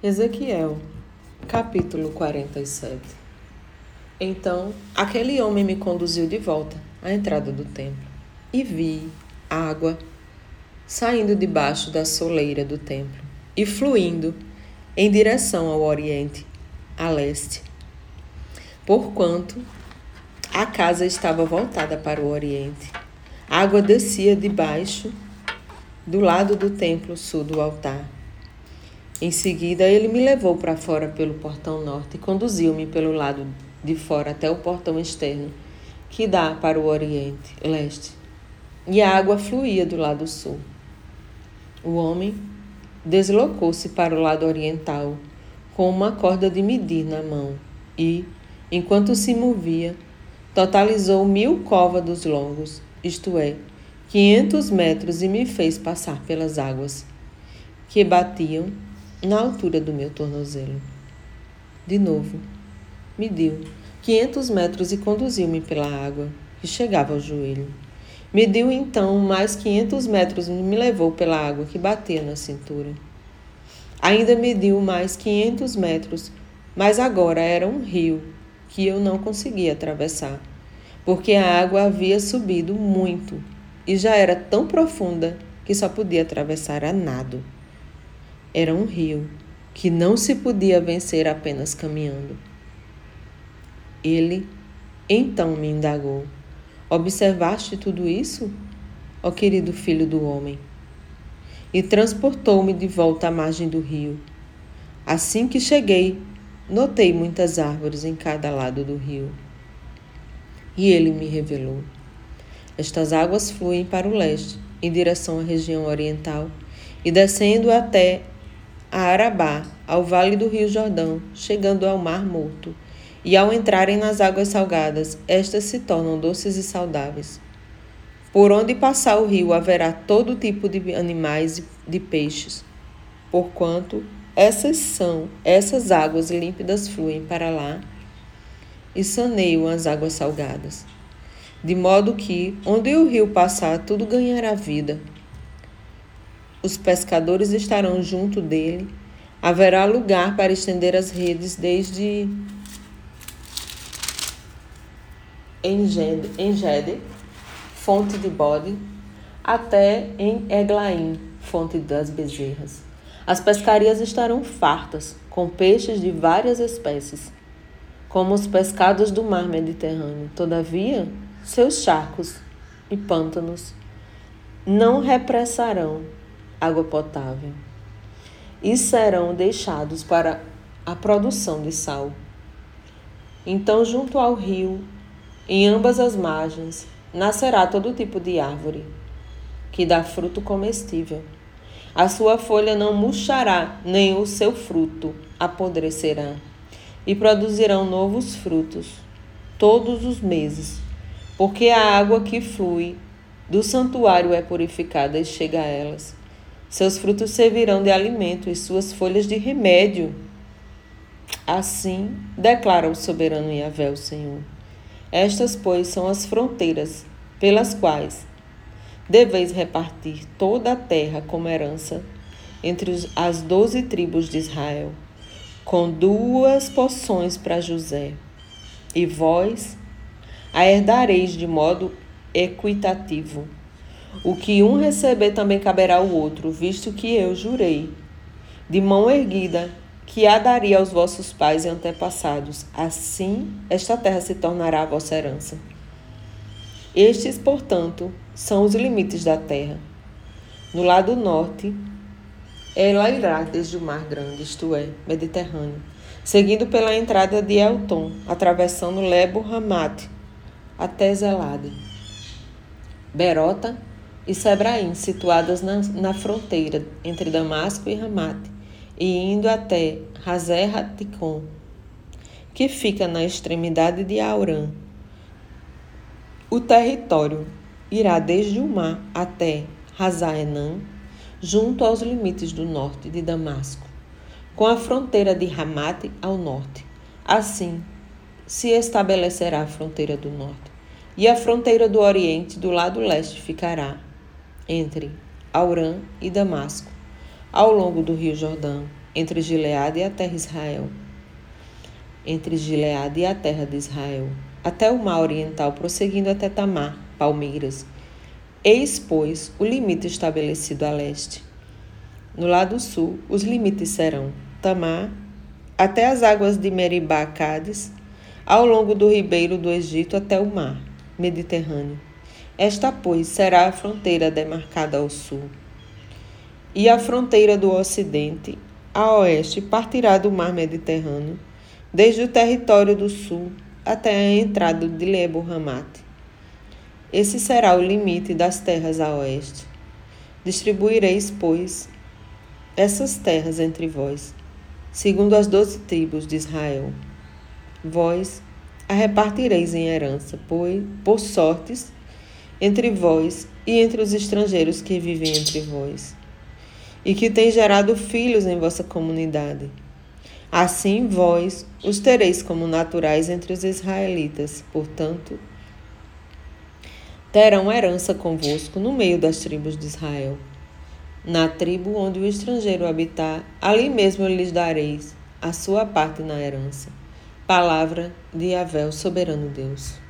Ezequiel, capítulo 47 Então aquele homem me conduziu de volta à entrada do templo e vi água saindo debaixo da soleira do templo e fluindo em direção ao oriente, a leste. Porquanto a casa estava voltada para o oriente, a água descia debaixo do lado do templo sul do altar em seguida, ele me levou para fora pelo portão norte e conduziu-me pelo lado de fora até o portão externo, que dá para o oriente, leste. E a água fluía do lado sul. O homem deslocou-se para o lado oriental, com uma corda de medir na mão, e, enquanto se movia, totalizou mil côvados longos, isto é, quinhentos metros, e me fez passar pelas águas, que batiam na altura do meu tornozelo. De novo, mediu 500 metros e conduziu-me pela água, que chegava ao joelho. Mediu então mais 500 metros e me levou pela água que batia na cintura. Ainda mediu mais 500 metros, mas agora era um rio que eu não conseguia atravessar, porque a água havia subido muito e já era tão profunda que só podia atravessar a nado. Era um rio que não se podia vencer apenas caminhando. Ele então me indagou: Observaste tudo isso, ó querido filho do homem? E transportou-me de volta à margem do rio. Assim que cheguei, notei muitas árvores em cada lado do rio. E ele me revelou: Estas águas fluem para o leste, em direção à região oriental, e descendo até a Arabá, ao vale do Rio Jordão, chegando ao Mar Morto. E ao entrarem nas águas salgadas, estas se tornam doces e saudáveis. Por onde passar o rio haverá todo tipo de animais e de peixes, porquanto essas são, essas águas límpidas fluem para lá e saneiam as águas salgadas. De modo que, onde o rio passar, tudo ganhará vida os pescadores estarão junto dele. Haverá lugar para estender as redes desde Engede, fonte de bode, até em Eglaim, fonte das bezerras. As pescarias estarão fartas, com peixes de várias espécies, como os pescados do mar Mediterrâneo. Todavia, seus charcos e pântanos não repressarão água potável e serão deixados para a produção de sal. Então, junto ao rio, em ambas as margens, nascerá todo tipo de árvore que dá fruto comestível. A sua folha não murchará, nem o seu fruto apodrecerá, e produzirão novos frutos todos os meses, porque a água que flui do santuário é purificada e chega a elas. Seus frutos servirão de alimento e suas folhas de remédio. Assim declara o soberano Yahvé, o Senhor. Estas, pois, são as fronteiras pelas quais deveis repartir toda a terra como herança entre as doze tribos de Israel, com duas porções para José. E vós a herdareis de modo equitativo o que um receber também caberá ao outro, visto que eu jurei, de mão erguida, que a daria aos vossos pais e antepassados. Assim, esta terra se tornará a vossa herança. Estes, portanto, são os limites da terra. No lado norte, ela irá desde o Mar Grande, isto é, Mediterrâneo, seguindo pela entrada de Elton, atravessando Lebo Hamat até Zelade. Berota e Sebraim, situadas na, na fronteira entre Damasco e Ramat, e indo até Hazer que fica na extremidade de Aurã. O território irá desde o mar até Hazaenã, junto aos limites do norte de Damasco, com a fronteira de Hamat ao norte. Assim se estabelecerá a fronteira do norte, e a fronteira do oriente do lado leste ficará entre Aurã e Damasco, ao longo do Rio Jordão, entre Gileade e a terra Israel. Entre Gileade e a terra de Israel, até o mar oriental, prosseguindo até Tamar, Palmeiras. Eis, pois, o limite estabelecido a leste. No lado sul, os limites serão Tamar, até as águas de Meribá, Cádiz, ao longo do ribeiro do Egito até o mar Mediterrâneo. Esta, pois, será a fronteira demarcada ao sul. E a fronteira do ocidente, a oeste, partirá do mar Mediterrâneo, desde o território do sul até a entrada de Lebo Hamat. Esse será o limite das terras a oeste. Distribuireis, pois, essas terras entre vós, segundo as doze tribos de Israel. Vós a repartireis em herança, pois, por sortes, entre vós e entre os estrangeiros que vivem entre vós, e que têm gerado filhos em vossa comunidade. Assim vós os tereis como naturais entre os israelitas, portanto, terão herança convosco no meio das tribos de Israel. Na tribo onde o estrangeiro habitar, ali mesmo lhes dareis a sua parte na herança. Palavra de Avel, soberano Deus.